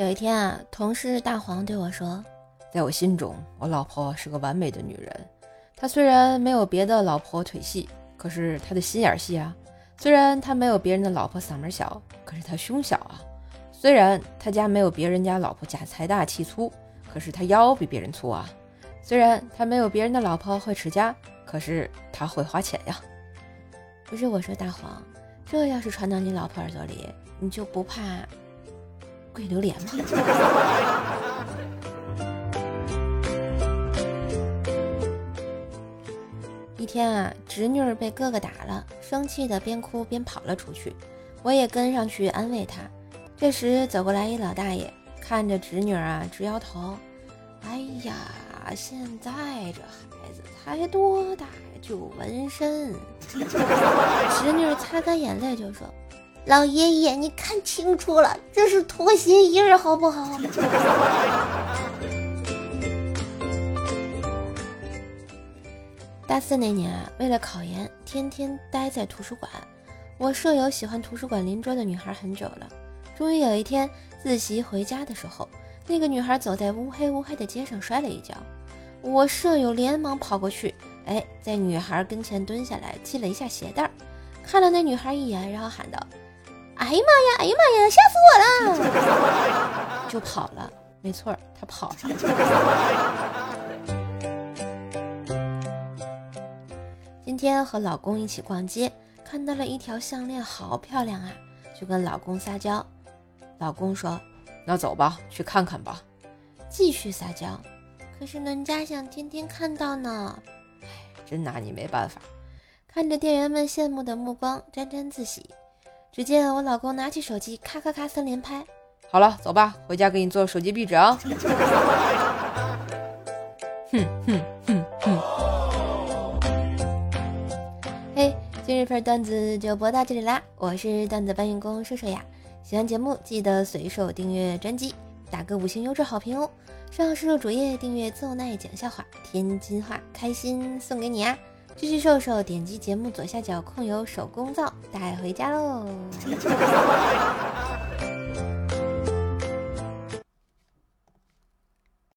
有一天啊，同事大黄对我说：“在我心中，我老婆是个完美的女人。她虽然没有别的老婆腿细，可是她的心眼细啊；虽然她没有别人的老婆嗓门小，可是她胸小啊；虽然她家没有别人家老婆家财大气粗，可是她腰比别人粗啊；虽然她没有别人的老婆会持家，可是她会花钱呀。”不是我说大黄，这要是传到你老婆耳朵里，你就不怕？跪榴莲吗？一天啊，侄女儿被哥哥打了，生气的边哭边跑了出去，我也跟上去安慰她。这时走过来一老大爷，看着侄女儿啊直摇头。哎呀，现在这孩子才多大就纹身？侄女擦干眼泪就说。老爷爷，你看清楚了，这是拖鞋印儿，好不好？大四那年啊，为了考研，天天待在图书馆。我舍友喜欢图书馆邻桌的女孩很久了，终于有一天自习回家的时候，那个女孩走在乌黑乌黑的街上摔了一跤。我舍友连忙跑过去，哎，在女孩跟前蹲下来系了一下鞋带儿，看了那女孩一眼，然后喊道。哎呀妈呀！哎呀妈呀！吓死我了！就跑了，没错，他跑了。今天和老公一起逛街，看到了一条项链，好漂亮啊！就跟老公撒娇。老公说：“那走吧，去看看吧。”继续撒娇。可是人家想天天看到呢。哎，真拿你没办法。看着店员们羡慕的目光，沾沾自喜。只见我老公拿起手机，咔咔咔三连拍。好了，走吧，回家给你做手机壁纸啊！哼哼哼哼。嘿，今日份段子就播到这里啦！我是段子搬运工瘦瘦呀，喜欢节目记得随手订阅专辑，打个五星优质好评哦！上射手主页订阅奏奈讲笑话，天津话开心送给你啊！继续瘦瘦，点击节目左下角控油手工皂带回家喽。